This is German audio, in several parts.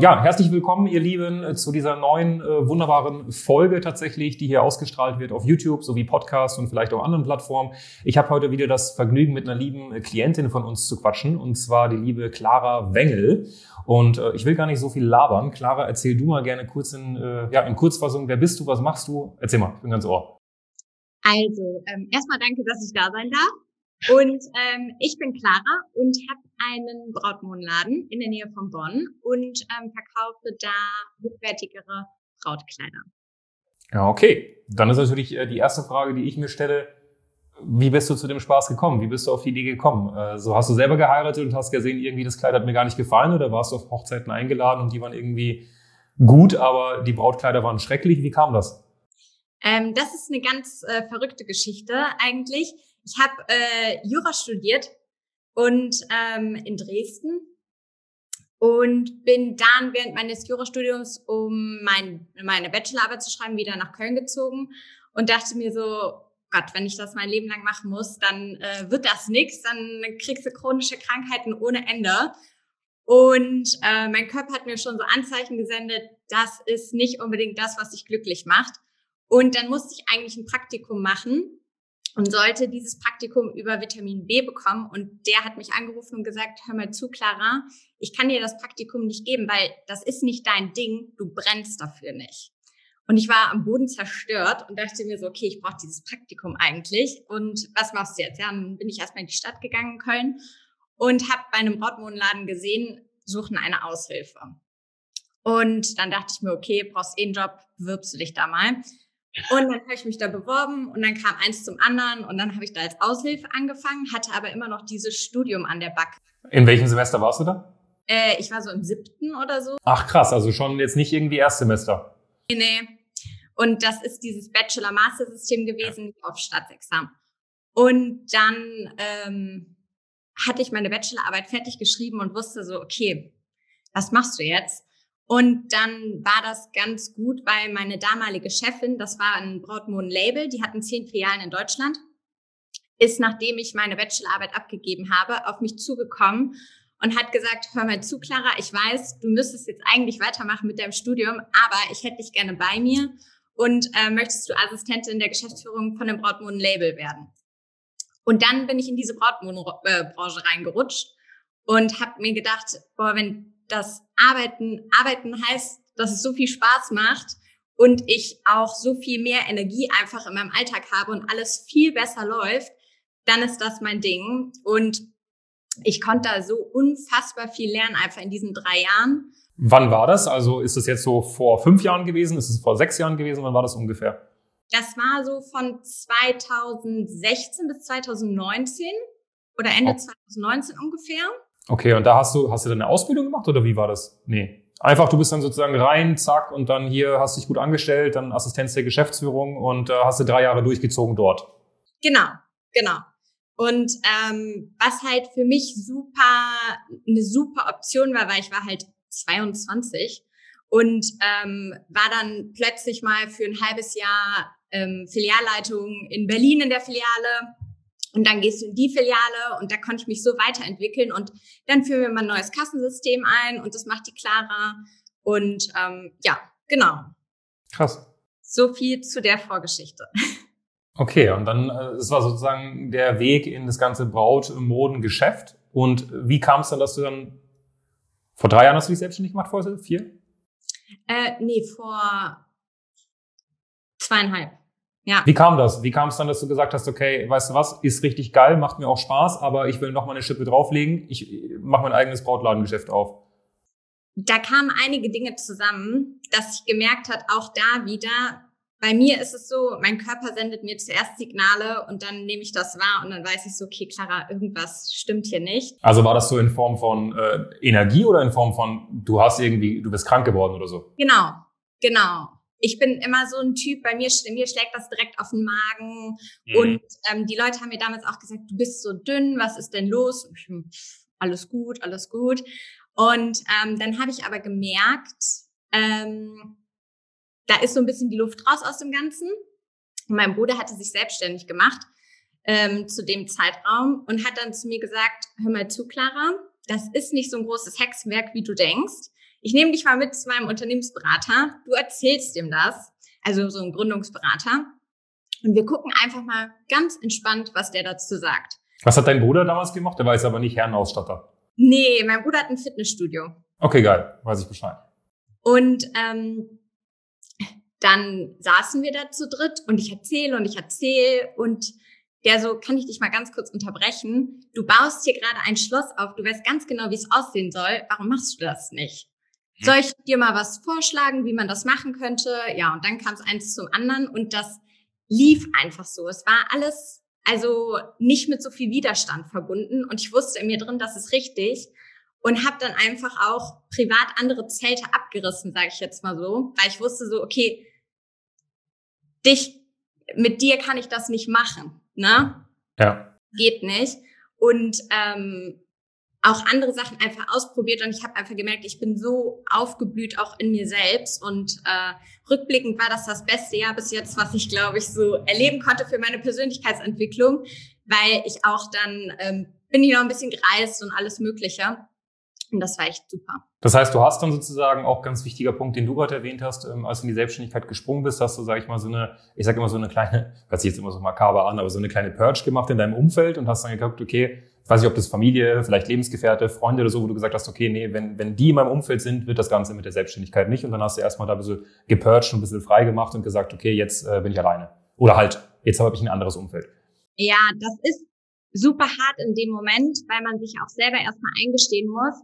Ja, herzlich willkommen, ihr Lieben, zu dieser neuen äh, wunderbaren Folge tatsächlich, die hier ausgestrahlt wird auf YouTube sowie Podcast und vielleicht auch anderen Plattformen. Ich habe heute wieder das Vergnügen, mit einer lieben Klientin von uns zu quatschen, und zwar die liebe Clara Wengel. Und äh, ich will gar nicht so viel labern. Clara, erzähl du mal gerne kurz in, äh, ja, in Kurzfassung, wer bist du, was machst du? Erzähl mal, ich bin ganz ohr. Also, ähm, erstmal danke, dass ich da sein darf. Und ähm, ich bin Clara und habe einen Brautmodenladen in der Nähe von Bonn und ähm, verkaufe da hochwertigere Brautkleider. Ja, okay. Dann ist natürlich äh, die erste Frage, die ich mir stelle, wie bist du zu dem Spaß gekommen? Wie bist du auf die Idee gekommen? Äh, so hast du selber geheiratet und hast gesehen, irgendwie das Kleid hat mir gar nicht gefallen oder warst du auf Hochzeiten eingeladen und die waren irgendwie gut, aber die Brautkleider waren schrecklich? Wie kam das? Ähm, das ist eine ganz äh, verrückte Geschichte eigentlich. Ich habe äh, Jura studiert und ähm, in Dresden und bin dann während meines Jurastudiums, um mein, meine Bachelorarbeit zu schreiben, wieder nach Köln gezogen und dachte mir so, Gott, wenn ich das mein Leben lang machen muss, dann äh, wird das nix, dann kriegst du chronische Krankheiten ohne Ende. Und äh, mein Körper hat mir schon so Anzeichen gesendet, das ist nicht unbedingt das, was dich glücklich macht. Und dann musste ich eigentlich ein Praktikum machen und sollte dieses Praktikum über Vitamin B bekommen. Und der hat mich angerufen und gesagt, hör mal zu, Clara, ich kann dir das Praktikum nicht geben, weil das ist nicht dein Ding, du brennst dafür nicht. Und ich war am Boden zerstört und dachte mir so, okay, ich brauche dieses Praktikum eigentlich. Und was machst du jetzt? Ja, dann bin ich erstmal in die Stadt gegangen, in Köln, und habe bei einem Brautmodenladen gesehen, suchen eine Aushilfe. Und dann dachte ich mir, okay, brauchst eh einen Job, bewirbst du dich da mal. Und dann habe ich mich da beworben und dann kam eins zum anderen und dann habe ich da als Aushilfe angefangen, hatte aber immer noch dieses Studium an der Back. In welchem Semester warst du da? Äh, ich war so im siebten oder so. Ach krass, also schon jetzt nicht irgendwie Erstsemester. Nee, nee. Und das ist dieses Bachelor-Master-System gewesen ja. auf Staatsexamen. Und dann ähm, hatte ich meine Bachelorarbeit fertig geschrieben und wusste so, okay, was machst du jetzt? Und dann war das ganz gut, weil meine damalige Chefin, das war ein Brautmoden-Label, die hatten zehn Filialen in Deutschland, ist, nachdem ich meine Bachelorarbeit abgegeben habe, auf mich zugekommen und hat gesagt, hör mal zu, Clara, ich weiß, du müsstest jetzt eigentlich weitermachen mit deinem Studium, aber ich hätte dich gerne bei mir und äh, möchtest du Assistentin der Geschäftsführung von dem Brautmoden-Label werden. Und dann bin ich in diese Brautmodenbranche reingerutscht und habe mir gedacht, boah, wenn dass Arbeiten, Arbeiten heißt, dass es so viel Spaß macht und ich auch so viel mehr Energie einfach in meinem Alltag habe und alles viel besser läuft, dann ist das mein Ding. Und ich konnte da so unfassbar viel lernen, einfach in diesen drei Jahren. Wann war das? Also ist das jetzt so vor fünf Jahren gewesen? Ist es vor sechs Jahren gewesen? Wann war das ungefähr? Das war so von 2016 bis 2019 oder Ende oh. 2019 ungefähr. Okay, und da hast du, hast du dann eine Ausbildung gemacht oder wie war das? Nee. Einfach, du bist dann sozusagen rein, zack, und dann hier hast dich gut angestellt, dann Assistenz der Geschäftsführung und äh, hast du drei Jahre durchgezogen dort. Genau, genau. Und ähm, was halt für mich super, eine super Option war, weil ich war halt 22 und ähm, war dann plötzlich mal für ein halbes Jahr ähm, Filialleitung in Berlin in der Filiale und dann gehst du in die Filiale und da konnte ich mich so weiterentwickeln und dann führen wir mal ein neues Kassensystem ein und das macht die Clara. Und ähm, ja, genau. Krass. So viel zu der Vorgeschichte. Okay, und dann, äh, es war sozusagen der Weg in das ganze Braut-Moden-Geschäft. Und wie kam es dann, dass du dann, vor drei Jahren hast du dich selbstständig gemacht, vorher? Vier? Äh, nee, vor zweieinhalb. Ja. Wie kam das? Wie kam es dann, dass du gesagt hast, okay, weißt du was, ist richtig geil, macht mir auch Spaß, aber ich will noch mal eine Schippe drauflegen, ich mache mein eigenes Brautladengeschäft auf? Da kamen einige Dinge zusammen, dass ich gemerkt hat, auch da wieder, bei mir ist es so, mein Körper sendet mir zuerst Signale und dann nehme ich das wahr und dann weiß ich so, okay, Clara, irgendwas stimmt hier nicht. Also war das so in Form von äh, Energie oder in Form von, du hast irgendwie, du bist krank geworden oder so? Genau, genau. Ich bin immer so ein Typ, bei mir, mir schlägt das direkt auf den Magen. Mhm. Und ähm, die Leute haben mir damals auch gesagt, du bist so dünn, was ist denn los? Ich, alles gut, alles gut. Und ähm, dann habe ich aber gemerkt, ähm, da ist so ein bisschen die Luft raus aus dem Ganzen. Und mein Bruder hatte sich selbstständig gemacht ähm, zu dem Zeitraum und hat dann zu mir gesagt, hör mal zu, Clara, das ist nicht so ein großes Hexenwerk, wie du denkst. Ich nehme dich mal mit zu meinem Unternehmensberater. Du erzählst ihm das, also so ein Gründungsberater. Und wir gucken einfach mal ganz entspannt, was der dazu sagt. Was hat dein Bruder damals gemacht? Der war jetzt aber nicht Herrenausstatter. Nee, mein Bruder hat ein Fitnessstudio. Okay, geil. Weiß ich Bescheid. Und ähm, dann saßen wir da zu dritt und ich erzähle und ich erzähle und der so, kann ich dich mal ganz kurz unterbrechen? Du baust hier gerade ein Schloss auf, du weißt ganz genau, wie es aussehen soll. Warum machst du das nicht? Hm. Soll ich dir mal was vorschlagen, wie man das machen könnte? Ja, und dann kam es eins zum anderen und das lief einfach so. Es war alles also nicht mit so viel Widerstand verbunden und ich wusste in mir drin, das ist richtig und habe dann einfach auch privat andere Zelte abgerissen, sage ich jetzt mal so, weil ich wusste so, okay, dich mit dir kann ich das nicht machen, ne? Ja. Geht nicht. Und ähm, auch andere Sachen einfach ausprobiert und ich habe einfach gemerkt, ich bin so aufgeblüht auch in mir selbst und äh, rückblickend war das das beste Jahr bis jetzt, was ich glaube ich so erleben konnte für meine Persönlichkeitsentwicklung, weil ich auch dann ähm, bin ich noch ein bisschen gereist und alles Mögliche und das war echt super. Das heißt, du hast dann sozusagen auch ganz wichtiger Punkt, den du gerade erwähnt hast, ähm, als du in die Selbstständigkeit gesprungen bist, hast du, sag ich mal, so eine, ich sage immer so eine kleine, hört sich jetzt immer so makaber an, aber so eine kleine Purge gemacht in deinem Umfeld und hast dann geguckt, okay, weiß nicht, ob das Familie, vielleicht Lebensgefährte, Freunde oder so, wo du gesagt hast, okay, nee, wenn, wenn die in meinem Umfeld sind, wird das Ganze mit der Selbstständigkeit nicht. Und dann hast du erstmal da ein bisschen gepurged und ein bisschen frei gemacht und gesagt, okay, jetzt äh, bin ich alleine. Oder halt, jetzt habe ich ein anderes Umfeld. Ja, das ist super hart in dem Moment, weil man sich auch selber erstmal eingestehen muss,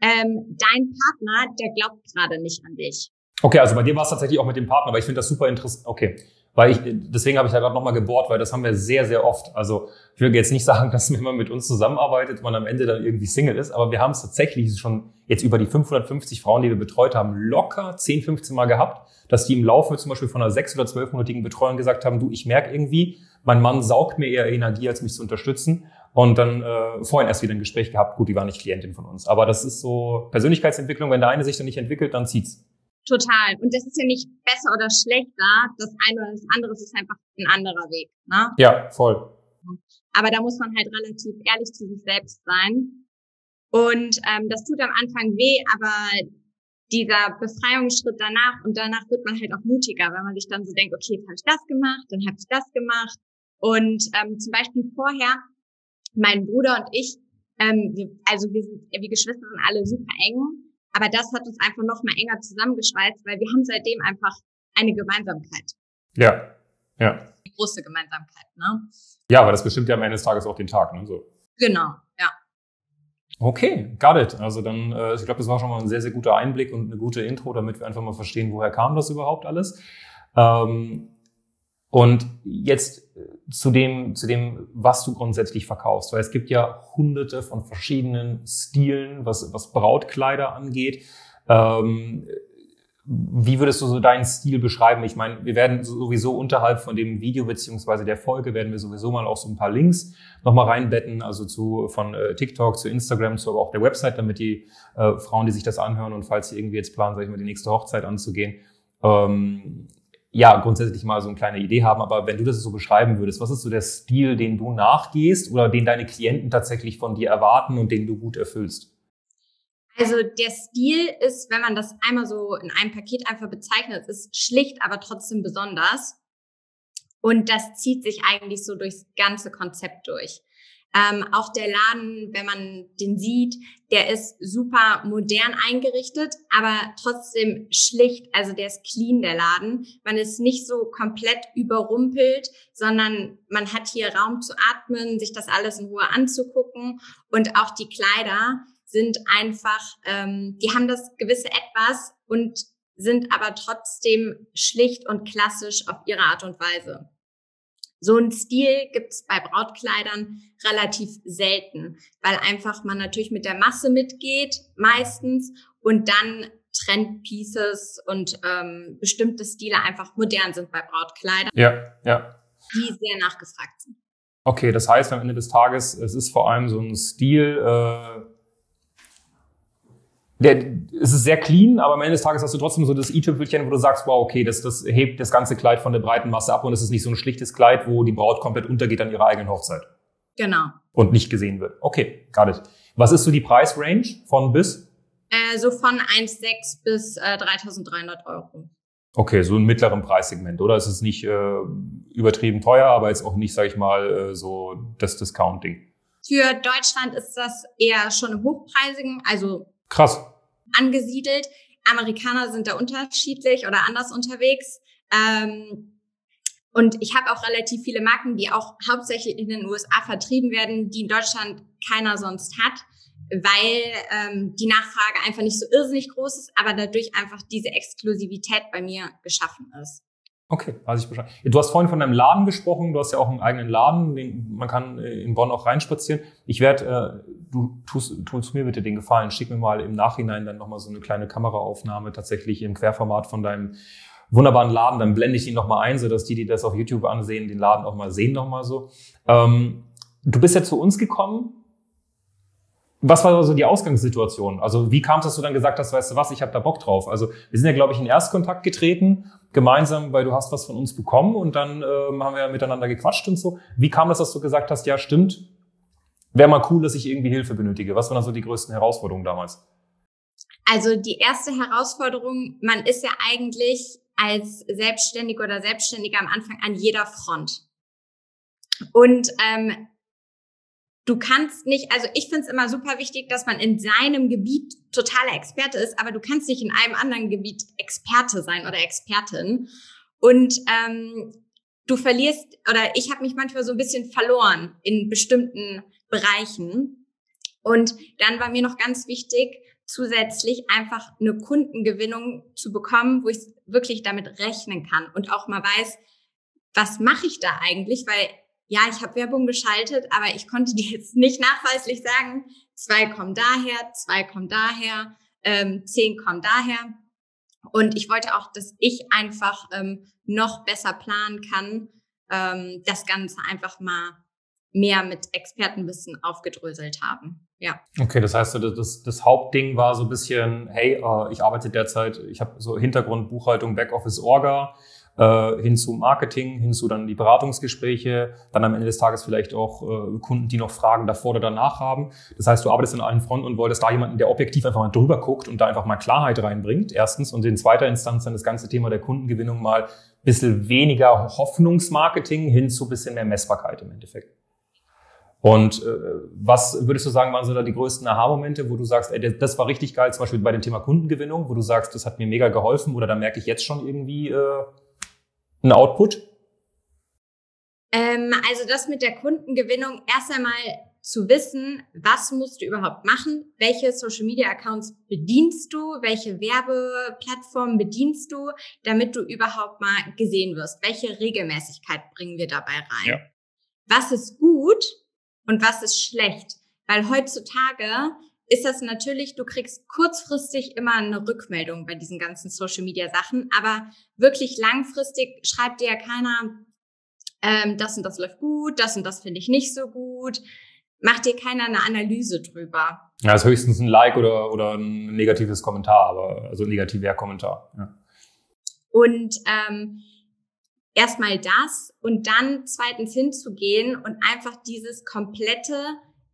ähm, dein Partner, der glaubt gerade nicht an dich. Okay, also bei dir war es tatsächlich auch mit dem Partner, weil ich finde das super interessant. Okay. Weil ich, deswegen habe ich da gerade nochmal gebohrt, weil das haben wir sehr, sehr oft. Also ich will jetzt nicht sagen, dass man mit uns zusammenarbeitet, man am Ende dann irgendwie Single ist, aber wir haben es tatsächlich schon jetzt über die 550 Frauen, die wir betreut haben, locker 10, 15 Mal gehabt, dass die im Laufe zum Beispiel von einer sechs- oder zwölfmonatigen Betreuung gesagt haben, du, ich merke irgendwie, mein Mann saugt mir eher Energie, als mich zu unterstützen. Und dann äh, vorhin erst wieder ein Gespräch gehabt. Gut, die war nicht Klientin von uns. Aber das ist so Persönlichkeitsentwicklung. Wenn der eine sich dann nicht entwickelt, dann zieht's. Total. Und das ist ja nicht besser oder schlechter. Das eine oder das andere ist einfach ein anderer Weg. Ne? Ja, voll. Aber da muss man halt relativ ehrlich zu sich selbst sein. Und ähm, das tut am Anfang weh, aber dieser Befreiungsschritt danach und danach wird man halt auch mutiger, weil man sich dann so denkt, okay, jetzt habe ich das gemacht, dann habe ich das gemacht. Und ähm, zum Beispiel vorher, mein Bruder und ich, ähm, wir, also wir sind, wir Geschwister sind alle super eng, aber das hat uns einfach noch mal enger zusammengeschweißt, weil wir haben seitdem einfach eine Gemeinsamkeit. Ja, ja. Eine große Gemeinsamkeit, ne? Ja, aber das bestimmt ja am Ende des Tages auch den Tag, ne? So. Genau, ja. Okay, got it. Also dann, äh, ich glaube, das war schon mal ein sehr, sehr guter Einblick und eine gute Intro, damit wir einfach mal verstehen, woher kam das überhaupt alles. Ähm, und jetzt zu dem, zu dem, was du grundsätzlich verkaufst, weil es gibt ja hunderte von verschiedenen Stilen, was, was Brautkleider angeht. Ähm, wie würdest du so deinen Stil beschreiben? Ich meine, wir werden sowieso unterhalb von dem Video beziehungsweise der Folge werden wir sowieso mal auch so ein paar Links nochmal reinbetten, also zu von äh, TikTok zu Instagram zu aber auch der Website, damit die äh, Frauen, die sich das anhören und falls sie irgendwie jetzt planen, sag ich mal, die nächste Hochzeit anzugehen, ähm, ja, grundsätzlich mal so eine kleine Idee haben. Aber wenn du das so beschreiben würdest, was ist so der Stil, den du nachgehst oder den deine Klienten tatsächlich von dir erwarten und den du gut erfüllst? Also der Stil ist, wenn man das einmal so in einem Paket einfach bezeichnet, ist schlicht, aber trotzdem besonders. Und das zieht sich eigentlich so durchs ganze Konzept durch. Ähm, auch der Laden, wenn man den sieht, der ist super modern eingerichtet, aber trotzdem schlicht. Also der ist clean, der Laden. Man ist nicht so komplett überrumpelt, sondern man hat hier Raum zu atmen, sich das alles in Ruhe anzugucken. Und auch die Kleider sind einfach, ähm, die haben das gewisse Etwas und sind aber trotzdem schlicht und klassisch auf ihre Art und Weise. So ein Stil gibt's bei Brautkleidern relativ selten, weil einfach man natürlich mit der Masse mitgeht meistens und dann Trendpieces und ähm, bestimmte Stile einfach modern sind bei Brautkleidern. Ja, ja. Die sehr nachgefragt sind. Okay, das heißt am Ende des Tages, es ist vor allem so ein Stil, äh, der, es ist sehr clean, aber am Ende des Tages hast du trotzdem so das i-Tüpfelchen, wo du sagst, wow, okay, das, das hebt das ganze Kleid von der breiten Masse ab und es ist nicht so ein schlichtes Kleid, wo die Braut komplett untergeht an ihrer eigenen Hochzeit. Genau. Und nicht gesehen wird. Okay, got it. Was ist so die Preisrange von bis? Äh, so von 1,6 bis äh, 3.300 Euro. Okay, so ein mittleren Preissegment, oder? Es ist nicht äh, übertrieben teuer, aber jetzt auch nicht, sag ich mal, äh, so das Discounting. Für Deutschland ist das eher schon im hochpreisigen, also Krass. angesiedelt. Amerikaner sind da unterschiedlich oder anders unterwegs. Ähm, und ich habe auch relativ viele Marken, die auch hauptsächlich in den USA vertrieben werden, die in Deutschland keiner sonst hat, weil ähm, die Nachfrage einfach nicht so irrsinnig groß ist, aber dadurch einfach diese Exklusivität bei mir geschaffen ist. Okay, weiß ich Bescheid. Du hast vorhin von deinem Laden gesprochen. Du hast ja auch einen eigenen Laden. Den, man kann äh, in Bonn auch reinspazieren. Ich werde, äh, du tust, tust mir bitte den Gefallen. Schick mir mal im Nachhinein dann nochmal so eine kleine Kameraaufnahme tatsächlich im Querformat von deinem wunderbaren Laden. Dann blende ich ihn nochmal ein, sodass die, die das auf YouTube ansehen, den Laden auch mal sehen nochmal so. Ähm, du bist ja zu uns gekommen was war also die Ausgangssituation? Also wie kam es, dass du dann gesagt hast, weißt du was, ich habe da Bock drauf? Also wir sind ja, glaube ich, in Erstkontakt getreten, gemeinsam, weil du hast was von uns bekommen und dann ähm, haben wir miteinander gequatscht und so. Wie kam das, dass du gesagt hast, ja stimmt, wäre mal cool, dass ich irgendwie Hilfe benötige? Was waren dann so die größten Herausforderungen damals? Also die erste Herausforderung, man ist ja eigentlich als Selbstständiger oder Selbstständiger am Anfang an jeder Front. Und ähm, du kannst nicht, also ich finde es immer super wichtig, dass man in seinem Gebiet totaler Experte ist, aber du kannst nicht in einem anderen Gebiet Experte sein oder Expertin. Und ähm, du verlierst, oder ich habe mich manchmal so ein bisschen verloren in bestimmten Bereichen. Und dann war mir noch ganz wichtig, zusätzlich einfach eine Kundengewinnung zu bekommen, wo ich wirklich damit rechnen kann und auch mal weiß, was mache ich da eigentlich, weil ja, ich habe Werbung geschaltet, aber ich konnte dir jetzt nicht nachweislich sagen, zwei kommen daher, zwei kommen daher, ähm, zehn kommen daher. Und ich wollte auch, dass ich einfach ähm, noch besser planen kann, ähm, das Ganze einfach mal mehr mit Expertenwissen aufgedröselt haben. Ja. Okay, das heißt, das, das, Hauptding war so ein bisschen, hey, äh, ich arbeite derzeit, ich habe so Hintergrund, Buchhaltung, Backoffice, Orga äh, hin zu Marketing, hin zu dann die Beratungsgespräche, dann am Ende des Tages vielleicht auch äh, Kunden, die noch Fragen davor oder danach haben. Das heißt, du arbeitest an allen Fronten und wolltest da jemanden, der objektiv einfach mal drüber guckt und da einfach mal Klarheit reinbringt, erstens. Und in zweiter Instanz dann das ganze Thema der Kundengewinnung mal bisschen weniger Hoffnungsmarketing hin zu bisschen mehr Messbarkeit im Endeffekt. Und äh, was würdest du sagen, waren so da die größten Aha-Momente, wo du sagst, ey, das war richtig geil, zum Beispiel bei dem Thema Kundengewinnung, wo du sagst, das hat mir mega geholfen oder da merke ich jetzt schon irgendwie äh, ein Output? Ähm, also das mit der Kundengewinnung erst einmal zu wissen, was musst du überhaupt machen, welche Social Media Accounts bedienst du, welche Werbeplattformen bedienst du, damit du überhaupt mal gesehen wirst. Welche Regelmäßigkeit bringen wir dabei rein? Ja. Was ist gut und was ist schlecht? Weil heutzutage ist das natürlich, du kriegst kurzfristig immer eine Rückmeldung bei diesen ganzen Social Media Sachen, aber wirklich langfristig schreibt dir ja keiner, ähm, das und das läuft gut, das und das finde ich nicht so gut. Macht dir keiner eine Analyse drüber. Ja, ist höchstens ein Like oder, oder ein negatives Kommentar, aber also ein negativer Kommentar. Ja. Und ähm, erstmal das und dann zweitens hinzugehen und einfach dieses komplette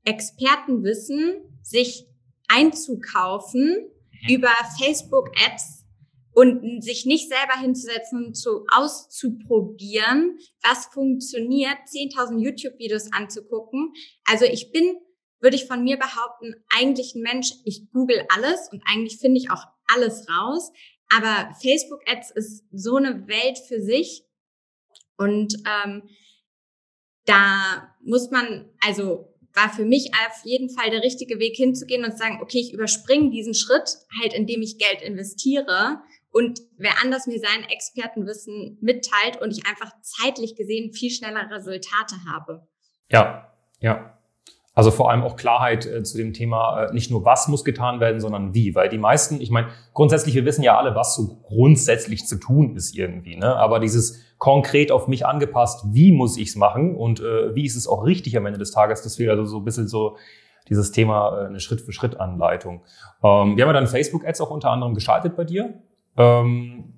Expertenwissen sich einzukaufen mhm. über Facebook-Ads und sich nicht selber hinzusetzen und zu auszuprobieren, was funktioniert, 10.000 YouTube-Videos anzugucken. Also ich bin, würde ich von mir behaupten, eigentlich ein Mensch, ich google alles und eigentlich finde ich auch alles raus. Aber Facebook-Ads ist so eine Welt für sich. Und ähm, da muss man, also war für mich auf jeden Fall der richtige Weg hinzugehen und zu sagen, okay, ich überspringe diesen Schritt, halt indem ich Geld investiere und wer anders mir sein Expertenwissen mitteilt und ich einfach zeitlich gesehen viel schneller Resultate habe. Ja, ja. Also vor allem auch Klarheit äh, zu dem Thema, äh, nicht nur was muss getan werden, sondern wie. Weil die meisten, ich meine, grundsätzlich, wir wissen ja alle, was so grundsätzlich zu tun ist irgendwie. Ne? Aber dieses konkret auf mich angepasst, wie muss ich es machen und äh, wie ist es auch richtig am Ende des Tages, das fehlt also so ein bisschen so dieses Thema äh, eine Schritt-für-Schritt-Anleitung. Ähm, wir haben ja dann Facebook-Ads auch unter anderem geschaltet bei dir. Ähm,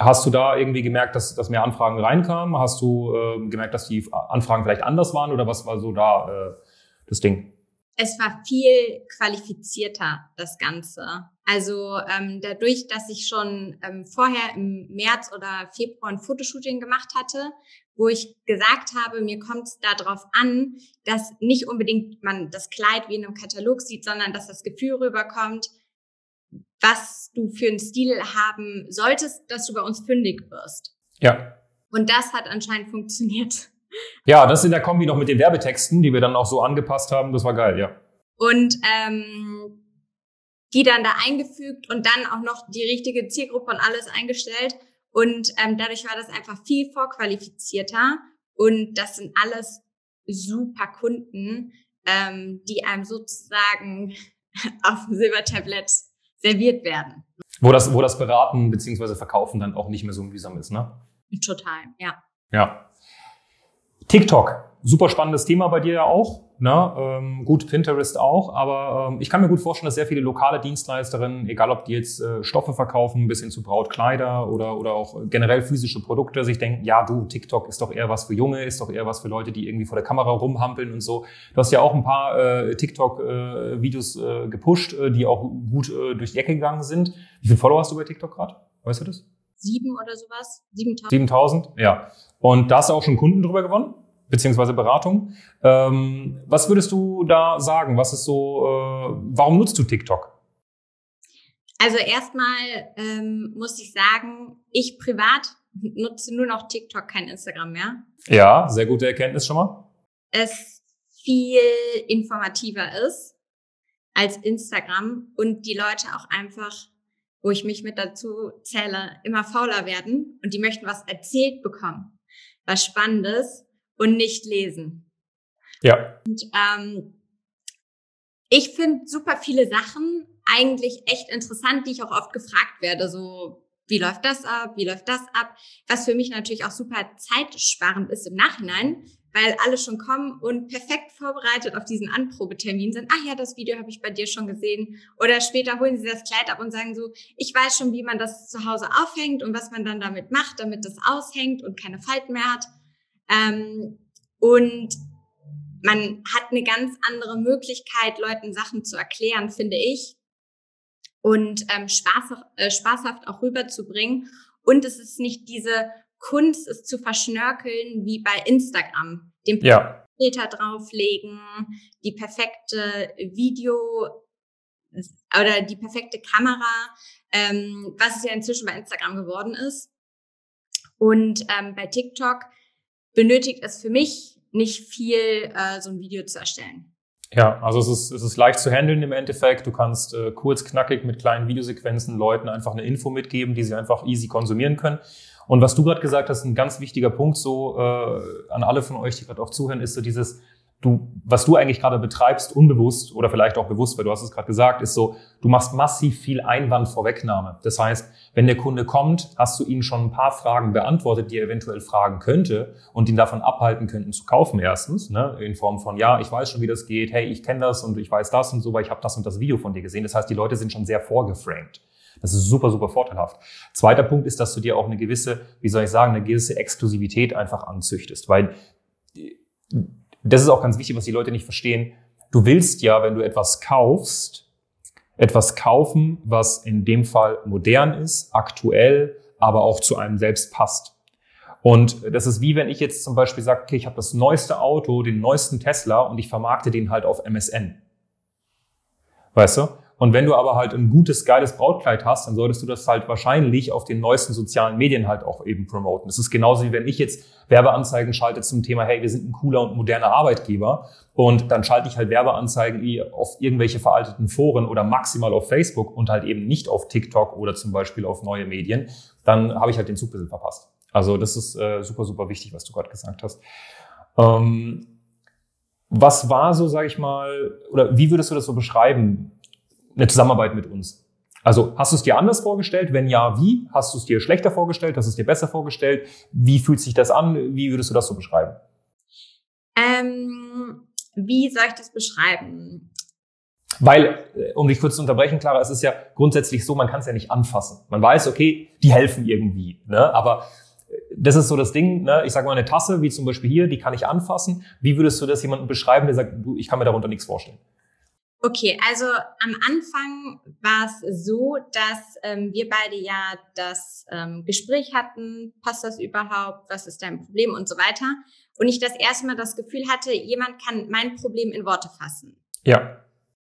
Hast du da irgendwie gemerkt, dass, dass mehr Anfragen reinkamen? Hast du äh, gemerkt, dass die Anfragen vielleicht anders waren oder was war so da das Ding? Es war viel qualifizierter, das Ganze. Also ähm, dadurch, dass ich schon ähm, vorher im März oder Februar ein Fotoshooting gemacht hatte, wo ich gesagt habe, mir kommt es darauf an, dass nicht unbedingt man das Kleid wie in einem Katalog sieht, sondern dass das Gefühl rüberkommt, was du für einen Stil haben solltest, dass du bei uns fündig wirst. Ja. Und das hat anscheinend funktioniert. Ja, das in der Kombi noch mit den Werbetexten, die wir dann auch so angepasst haben, das war geil, ja. Und ähm, die dann da eingefügt und dann auch noch die richtige Zielgruppe und alles eingestellt. Und ähm, dadurch war das einfach viel vorqualifizierter. Und das sind alles super Kunden, ähm, die einem sozusagen auf dem Silbertablett serviert werden. Wo das, wo das Beraten bzw. Verkaufen dann auch nicht mehr so mühsam ist, ne? Total, ja. Ja. TikTok, super spannendes Thema bei dir ja auch. Ne? Ähm, gut, Pinterest auch, aber ähm, ich kann mir gut vorstellen, dass sehr viele lokale Dienstleisterinnen, egal ob die jetzt äh, Stoffe verkaufen, bis hin zu Brautkleider oder, oder auch generell physische Produkte, sich denken, ja du, TikTok ist doch eher was für Junge, ist doch eher was für Leute, die irgendwie vor der Kamera rumhampeln und so. Du hast ja auch ein paar äh, TikTok-Videos äh, äh, gepusht, äh, die auch gut äh, durch die Ecke gegangen sind. Wie viele Follower hast du bei TikTok gerade? Weißt du das? Sieben oder sowas? 7000? 7000, ja. Und da hast du auch schon Kunden drüber gewonnen? Beziehungsweise Beratung. Ähm, was würdest du da sagen? Was ist so, äh, warum nutzt du TikTok? Also erstmal ähm, muss ich sagen, ich privat nutze nur noch TikTok, kein Instagram mehr. Ja, sehr gute Erkenntnis schon mal. Es viel informativer ist als Instagram und die Leute auch einfach, wo ich mich mit dazu zähle, immer fauler werden und die möchten was erzählt bekommen, was Spannendes und nicht lesen. Ja. Und ähm, ich finde super viele Sachen eigentlich echt interessant, die ich auch oft gefragt werde. So, wie läuft das ab? Wie läuft das ab? Was für mich natürlich auch super zeitsparend ist im Nachhinein, weil alle schon kommen und perfekt vorbereitet auf diesen Anprobetermin sind. Ach ja, das Video habe ich bei dir schon gesehen. Oder später holen sie das Kleid ab und sagen so, ich weiß schon, wie man das zu Hause aufhängt und was man dann damit macht, damit das aushängt und keine Falten mehr hat. Ähm, und man hat eine ganz andere Möglichkeit, Leuten Sachen zu erklären, finde ich. Und ähm, spaß, äh, spaßhaft auch rüberzubringen. Und es ist nicht diese Kunst, es zu verschnörkeln wie bei Instagram. Den ja. Filter drauflegen, die perfekte Video oder die perfekte Kamera, ähm, was es ja inzwischen bei Instagram geworden ist. Und ähm, bei TikTok benötigt es für mich nicht viel, äh, so ein Video zu erstellen. Ja, also es ist, es ist leicht zu handeln im Endeffekt. Du kannst äh, kurz, knackig mit kleinen Videosequenzen Leuten einfach eine Info mitgeben, die sie einfach easy konsumieren können. Und was du gerade gesagt hast, ein ganz wichtiger Punkt so äh, an alle von euch, die gerade auch zuhören, ist so dieses, du, was du eigentlich gerade betreibst, unbewusst oder vielleicht auch bewusst, weil du hast es gerade gesagt, ist so, du machst massiv viel Einwandvorwegnahme. Das heißt, wenn der Kunde kommt, hast du ihm schon ein paar Fragen beantwortet, die er eventuell fragen könnte und ihn davon abhalten könnten zu kaufen erstens, ne, in Form von, ja, ich weiß schon, wie das geht, hey, ich kenne das und ich weiß das und so, weil ich habe das und das Video von dir gesehen. Das heißt, die Leute sind schon sehr vorgeframed. Das ist super, super vorteilhaft. Zweiter Punkt ist, dass du dir auch eine gewisse, wie soll ich sagen, eine gewisse Exklusivität einfach anzüchtest, weil das ist auch ganz wichtig, was die Leute nicht verstehen. Du willst ja, wenn du etwas kaufst, etwas kaufen, was in dem Fall modern ist, aktuell, aber auch zu einem selbst passt. Und das ist wie wenn ich jetzt zum Beispiel sage, okay, ich habe das neueste Auto, den neuesten Tesla und ich vermarkte den halt auf MSN. Weißt du? Und wenn du aber halt ein gutes, geiles Brautkleid hast, dann solltest du das halt wahrscheinlich auf den neuesten sozialen Medien halt auch eben promoten. Das ist genauso wie wenn ich jetzt Werbeanzeigen schalte zum Thema, hey, wir sind ein cooler und moderner Arbeitgeber. Und dann schalte ich halt Werbeanzeigen auf irgendwelche veralteten Foren oder maximal auf Facebook und halt eben nicht auf TikTok oder zum Beispiel auf neue Medien. Dann habe ich halt den Zug ein bisschen verpasst. Also das ist äh, super, super wichtig, was du gerade gesagt hast. Ähm, Was war so, sage ich mal, oder wie würdest du das so beschreiben, eine Zusammenarbeit mit uns? Also hast du es dir anders vorgestellt? Wenn ja, wie? Hast du es dir schlechter vorgestellt? Hast du es dir besser vorgestellt? Wie fühlt sich das an? Wie würdest du das so beschreiben? Ähm, wie soll ich das beschreiben? Weil, äh, um dich kurz zu unterbrechen, Clara, es ist ja grundsätzlich so, man kann es ja nicht anfassen. Man weiß, okay, die helfen irgendwie, ne? aber äh, das ist so das Ding, ne? ich sage mal eine Tasse, wie zum Beispiel hier, die kann ich anfassen. Wie würdest du das jemandem beschreiben, der sagt, du, ich kann mir darunter nichts vorstellen? Okay, also am Anfang war es so, dass ähm, wir beide ja das ähm, Gespräch hatten, passt das überhaupt, was ist dein Problem und so weiter. Und ich das erste Mal das Gefühl hatte, jemand kann mein Problem in Worte fassen. Ja.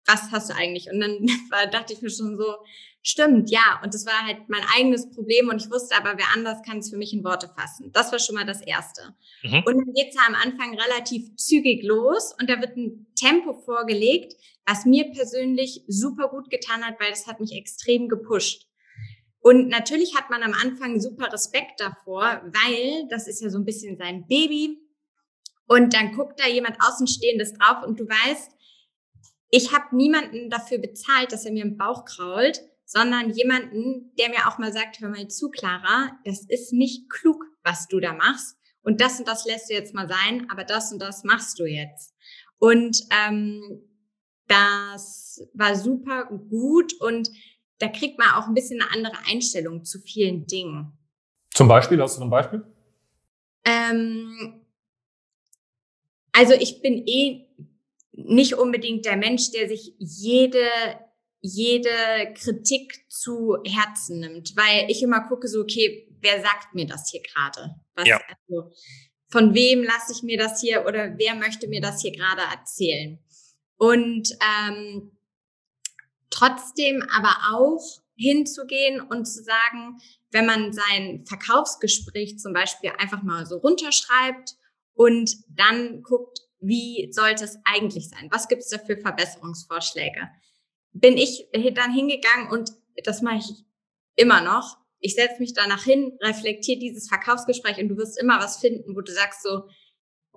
Was hast du eigentlich? Und dann war, dachte ich mir schon so, stimmt, ja. Und das war halt mein eigenes Problem und ich wusste aber, wer anders kann es für mich in Worte fassen. Das war schon mal das Erste. Mhm. Und dann geht's ja am Anfang relativ zügig los und da wird ein Tempo vorgelegt, was mir persönlich super gut getan hat, weil das hat mich extrem gepusht. Und natürlich hat man am Anfang super Respekt davor, weil das ist ja so ein bisschen sein Baby. Und dann guckt da jemand Außenstehendes drauf und du weißt, ich habe niemanden dafür bezahlt, dass er mir im Bauch krault, sondern jemanden, der mir auch mal sagt, hör mal zu, Clara, das ist nicht klug, was du da machst. Und das und das lässt du jetzt mal sein, aber das und das machst du jetzt. Und ähm, das war super gut und da kriegt man auch ein bisschen eine andere Einstellung zu vielen Dingen. Zum Beispiel, hast du ein Beispiel? Ähm, also ich bin eh nicht unbedingt der Mensch, der sich jede jede Kritik zu Herzen nimmt, weil ich immer gucke so, okay, wer sagt mir das hier gerade? ja. also, von wem lasse ich mir das hier oder wer möchte mir das hier gerade erzählen? Und ähm, trotzdem aber auch hinzugehen und zu sagen, wenn man sein Verkaufsgespräch zum Beispiel einfach mal so runterschreibt und dann guckt, wie sollte es eigentlich sein? Was gibt es da für Verbesserungsvorschläge? Bin ich dann hingegangen und das mache ich immer noch. Ich setze mich danach hin, reflektiere dieses Verkaufsgespräch und du wirst immer was finden, wo du sagst so,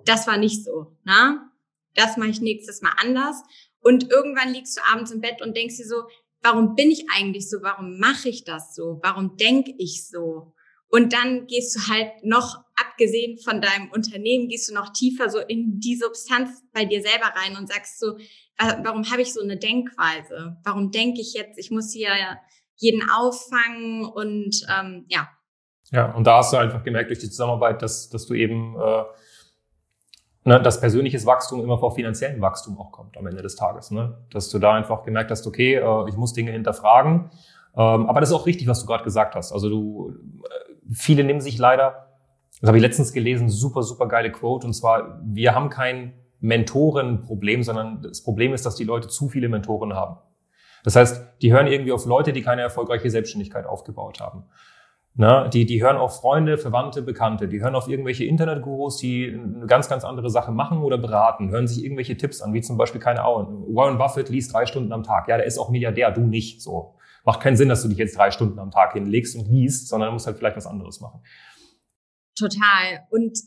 das war nicht so, na? Das mache ich nächstes Mal anders. Und irgendwann liegst du abends im Bett und denkst dir so, warum bin ich eigentlich so? Warum mache ich das so? Warum denke ich so? Und dann gehst du halt noch, abgesehen von deinem Unternehmen, gehst du noch tiefer so in die Substanz bei dir selber rein und sagst so, warum habe ich so eine Denkweise? Warum denke ich jetzt, ich muss hier jeden auffangen und ähm, ja. Ja, und da hast du einfach gemerkt durch die Zusammenarbeit, dass, dass du eben äh, ne, dass persönliches Wachstum immer vor finanziellem Wachstum auch kommt am Ende des Tages. Ne? Dass du da einfach gemerkt hast, okay, äh, ich muss Dinge hinterfragen. Ähm, aber das ist auch richtig, was du gerade gesagt hast. Also du, äh, viele nehmen sich leider, das habe ich letztens gelesen, super, super geile Quote, und zwar, wir haben kein Mentorenproblem, sondern das Problem ist, dass die Leute zu viele Mentoren haben. Das heißt, die hören irgendwie auf Leute, die keine erfolgreiche Selbstständigkeit aufgebaut haben. Ne? Die, die hören auf Freunde, Verwandte, Bekannte, die hören auf irgendwelche Internetgurus, die eine ganz, ganz andere Sache machen oder beraten, hören sich irgendwelche Tipps an, wie zum Beispiel, keine Ahnung, Warren Buffett liest drei Stunden am Tag. Ja, der ist auch Milliardär, du nicht. So. Macht keinen Sinn, dass du dich jetzt drei Stunden am Tag hinlegst und liest, sondern musst halt vielleicht was anderes machen. Total. Und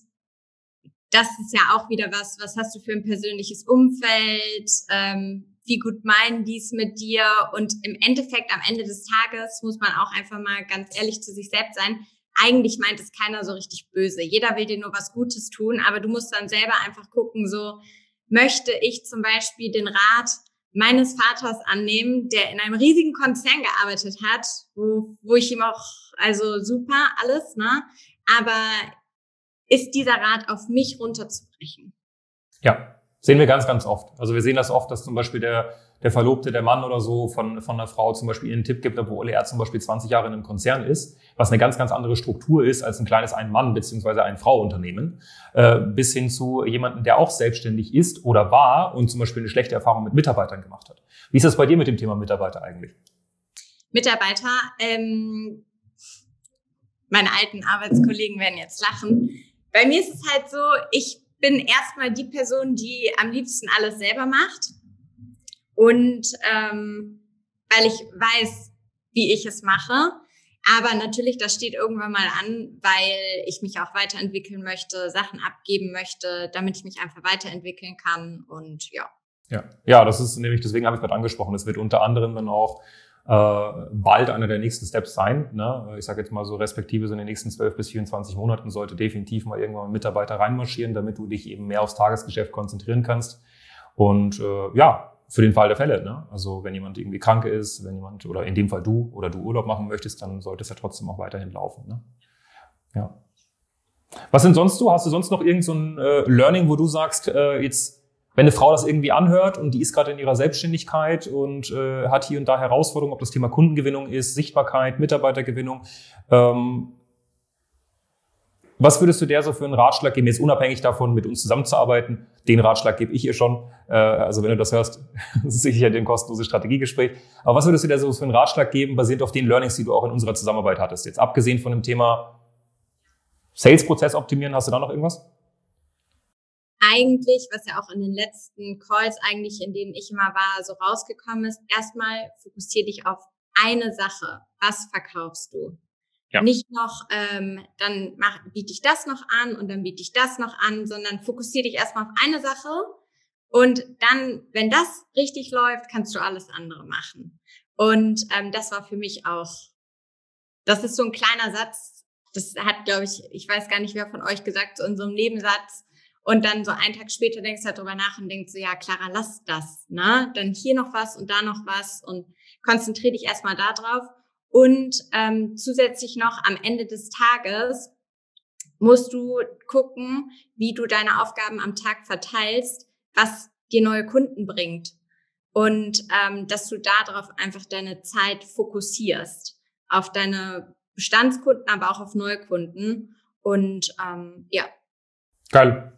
das ist ja auch wieder was, was hast du für ein persönliches Umfeld? Ähm, wie gut meinen die es mit dir? Und im Endeffekt, am Ende des Tages, muss man auch einfach mal ganz ehrlich zu sich selbst sein. Eigentlich meint es keiner so richtig böse. Jeder will dir nur was Gutes tun, aber du musst dann selber einfach gucken, so, möchte ich zum Beispiel den Rat meines Vaters annehmen, der in einem riesigen Konzern gearbeitet hat, wo, wo ich ihm auch, also super, alles, ne? Aber ist dieser Rat auf mich runterzubrechen? Ja, Sehen wir ganz, ganz oft. Also wir sehen das oft, dass zum Beispiel der, der Verlobte, der Mann oder so von, von einer Frau zum Beispiel einen Tipp gibt, obwohl er zum Beispiel 20 Jahre in einem Konzern ist, was eine ganz, ganz andere Struktur ist als ein kleines Ein-Mann- bzw. Ein-Frau-Unternehmen, äh, bis hin zu jemanden, der auch selbstständig ist oder war und zum Beispiel eine schlechte Erfahrung mit Mitarbeitern gemacht hat. Wie ist das bei dir mit dem Thema Mitarbeiter eigentlich? Mitarbeiter, ähm, meine alten Arbeitskollegen werden jetzt lachen. Bei mir ist es halt so, ich bin erstmal die Person, die am liebsten alles selber macht. Und ähm, weil ich weiß, wie ich es mache. Aber natürlich, das steht irgendwann mal an, weil ich mich auch weiterentwickeln möchte, Sachen abgeben möchte, damit ich mich einfach weiterentwickeln kann und ja. Ja, ja das ist nämlich, deswegen habe ich gerade angesprochen, das wird unter anderem dann auch bald einer der nächsten Steps sein. Ne? Ich sage jetzt mal so respektive so in den nächsten 12 bis 24 Monaten sollte definitiv mal irgendwann ein Mitarbeiter reinmarschieren, damit du dich eben mehr aufs Tagesgeschäft konzentrieren kannst. Und äh, ja, für den Fall der Fälle. Ne? Also wenn jemand irgendwie krank ist, wenn jemand, oder in dem Fall du, oder du Urlaub machen möchtest, dann sollte es ja trotzdem auch weiterhin laufen. Ne? Ja. Was sind sonst du? Hast du sonst noch irgendein so äh, Learning, wo du sagst, äh, jetzt, wenn eine Frau das irgendwie anhört und die ist gerade in ihrer Selbstständigkeit und äh, hat hier und da Herausforderungen, ob das Thema Kundengewinnung ist, Sichtbarkeit, Mitarbeitergewinnung, ähm, was würdest du der so für einen Ratschlag geben, jetzt unabhängig davon, mit uns zusammenzuarbeiten? Den Ratschlag gebe ich ihr schon. Äh, also wenn du das hörst, sicher den kostenlose Strategiegespräch. Aber was würdest du der so für einen Ratschlag geben, basierend auf den Learnings, die du auch in unserer Zusammenarbeit hattest? Jetzt abgesehen von dem Thema Sales-Prozess optimieren, hast du da noch irgendwas? Eigentlich, was ja auch in den letzten Calls eigentlich, in denen ich immer war, so rausgekommen ist, erstmal fokussier dich auf eine Sache. Was verkaufst du? Ja. Nicht noch, ähm, dann mach, biete ich das noch an und dann biete ich das noch an, sondern fokussiere dich erstmal auf eine Sache und dann, wenn das richtig läuft, kannst du alles andere machen. Und ähm, das war für mich auch, das ist so ein kleiner Satz, das hat, glaube ich, ich weiß gar nicht, wer von euch gesagt, so in so einem Nebensatz. Und dann so einen Tag später denkst du halt drüber nach und denkst so, ja, Clara, lass das, ne? Dann hier noch was und da noch was und konzentriere dich erstmal da drauf. Und ähm, zusätzlich noch am Ende des Tages musst du gucken, wie du deine Aufgaben am Tag verteilst, was dir neue Kunden bringt. Und ähm, dass du darauf einfach deine Zeit fokussierst. Auf deine Bestandskunden, aber auch auf Neukunden. Und ähm, ja. Geil.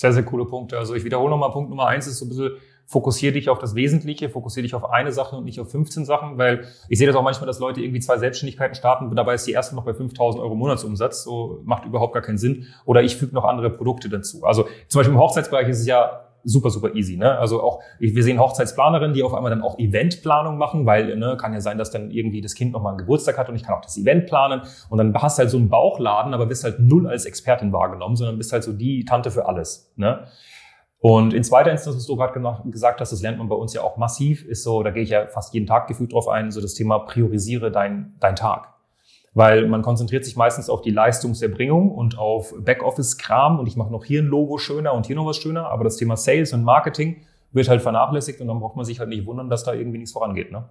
Sehr, sehr coole Punkte. Also ich wiederhole nochmal, Punkt Nummer eins ist so ein bisschen fokussiere dich auf das Wesentliche, fokussiere dich auf eine Sache und nicht auf 15 Sachen, weil ich sehe das auch manchmal, dass Leute irgendwie zwei Selbstständigkeiten starten, dabei ist die erste noch bei 5000 Euro Monatsumsatz, so macht überhaupt gar keinen Sinn. Oder ich füge noch andere Produkte dazu. Also zum Beispiel im Hochzeitsbereich ist es ja super, super easy. Ne? Also auch, wir sehen Hochzeitsplanerinnen, die auf einmal dann auch Eventplanung machen, weil ne, kann ja sein, dass dann irgendwie das Kind nochmal einen Geburtstag hat und ich kann auch das Event planen. Und dann hast du halt so einen Bauchladen, aber bist halt null als Expertin wahrgenommen, sondern bist halt so die Tante für alles. Ne? Und in zweiter Instanz, was du gerade gesagt hast, das lernt man bei uns ja auch massiv, ist so, da gehe ich ja fast jeden Tag gefühlt drauf ein, so das Thema priorisiere dein, dein Tag. Weil man konzentriert sich meistens auf die Leistungserbringung und auf Backoffice-Kram und ich mache noch hier ein Logo schöner und hier noch was schöner, aber das Thema Sales und Marketing wird halt vernachlässigt und dann braucht man sich halt nicht wundern, dass da irgendwie nichts vorangeht. Ne?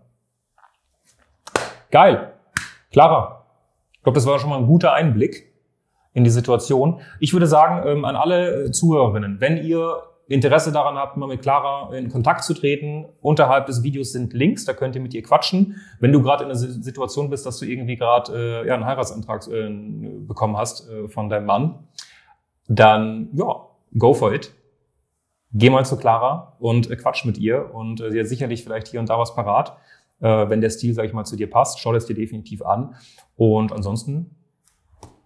Geil. Clara, ich glaube, das war schon mal ein guter Einblick in die Situation. Ich würde sagen, ähm, an alle Zuhörerinnen, wenn ihr Interesse daran habt, mal mit Clara in Kontakt zu treten, unterhalb des Videos sind Links, da könnt ihr mit ihr quatschen. Wenn du gerade in einer Situation bist, dass du irgendwie gerade äh, ja, einen Heiratsantrag äh, bekommen hast äh, von deinem Mann, dann ja, go for it. Geh mal zu Clara und äh, quatsch mit ihr und äh, sie hat sicherlich vielleicht hier und da was parat. Äh, wenn der Stil, sag ich mal, zu dir passt, schau das dir definitiv an. Und ansonsten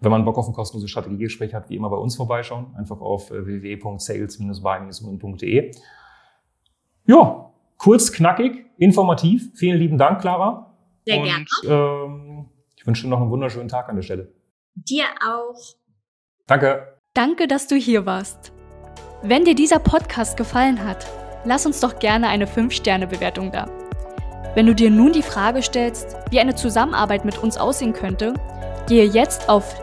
wenn man Bock auf ein kostenloses Strategiegespräch hat, wie immer bei uns vorbeischauen. Einfach auf äh, www.sales-by-women.de. Ja, kurz, knackig, informativ. Vielen lieben Dank, Clara. Sehr Und, gerne. Ähm, ich wünsche dir noch einen wunderschönen Tag an der Stelle. Dir auch. Danke. Danke, dass du hier warst. Wenn dir dieser Podcast gefallen hat, lass uns doch gerne eine 5-Sterne-Bewertung da. Wenn du dir nun die Frage stellst, wie eine Zusammenarbeit mit uns aussehen könnte, gehe jetzt auf